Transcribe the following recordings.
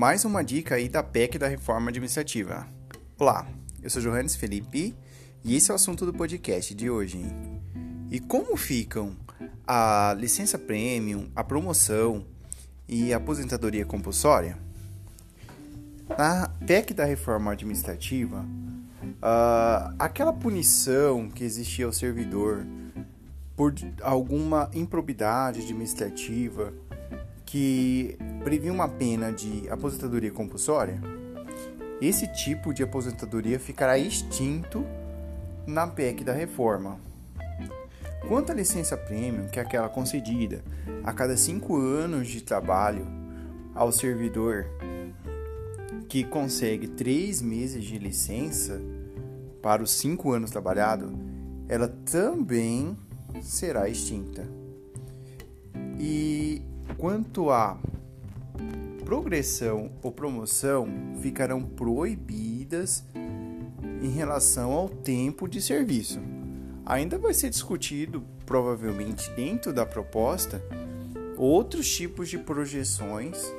Mais uma dica aí da PEC da Reforma Administrativa. Olá, eu sou Johannes Felipe e esse é o assunto do podcast de hoje. E como ficam a licença premium, a promoção e a aposentadoria compulsória? Na PEC da Reforma Administrativa, uh, aquela punição que existia ao servidor por alguma improbidade administrativa que previa uma pena de aposentadoria compulsória, esse tipo de aposentadoria ficará extinto na PEC da reforma. Quanto à licença premium, que é aquela concedida a cada cinco anos de trabalho ao servidor que consegue três meses de licença para os cinco anos trabalhado, ela também será extinta. E quanto à progressão ou promoção, ficarão proibidas em relação ao tempo de serviço. Ainda vai ser discutido, provavelmente dentro da proposta, outros tipos de projeções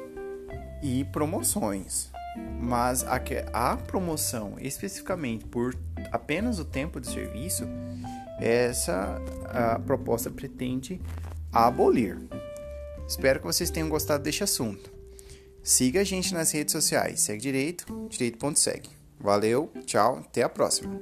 e promoções. Mas a, a promoção especificamente por apenas o tempo de serviço, essa a proposta pretende abolir. Espero que vocês tenham gostado deste assunto. Siga a gente nas redes sociais. Segue direito, direito.segue. Valeu, tchau, até a próxima.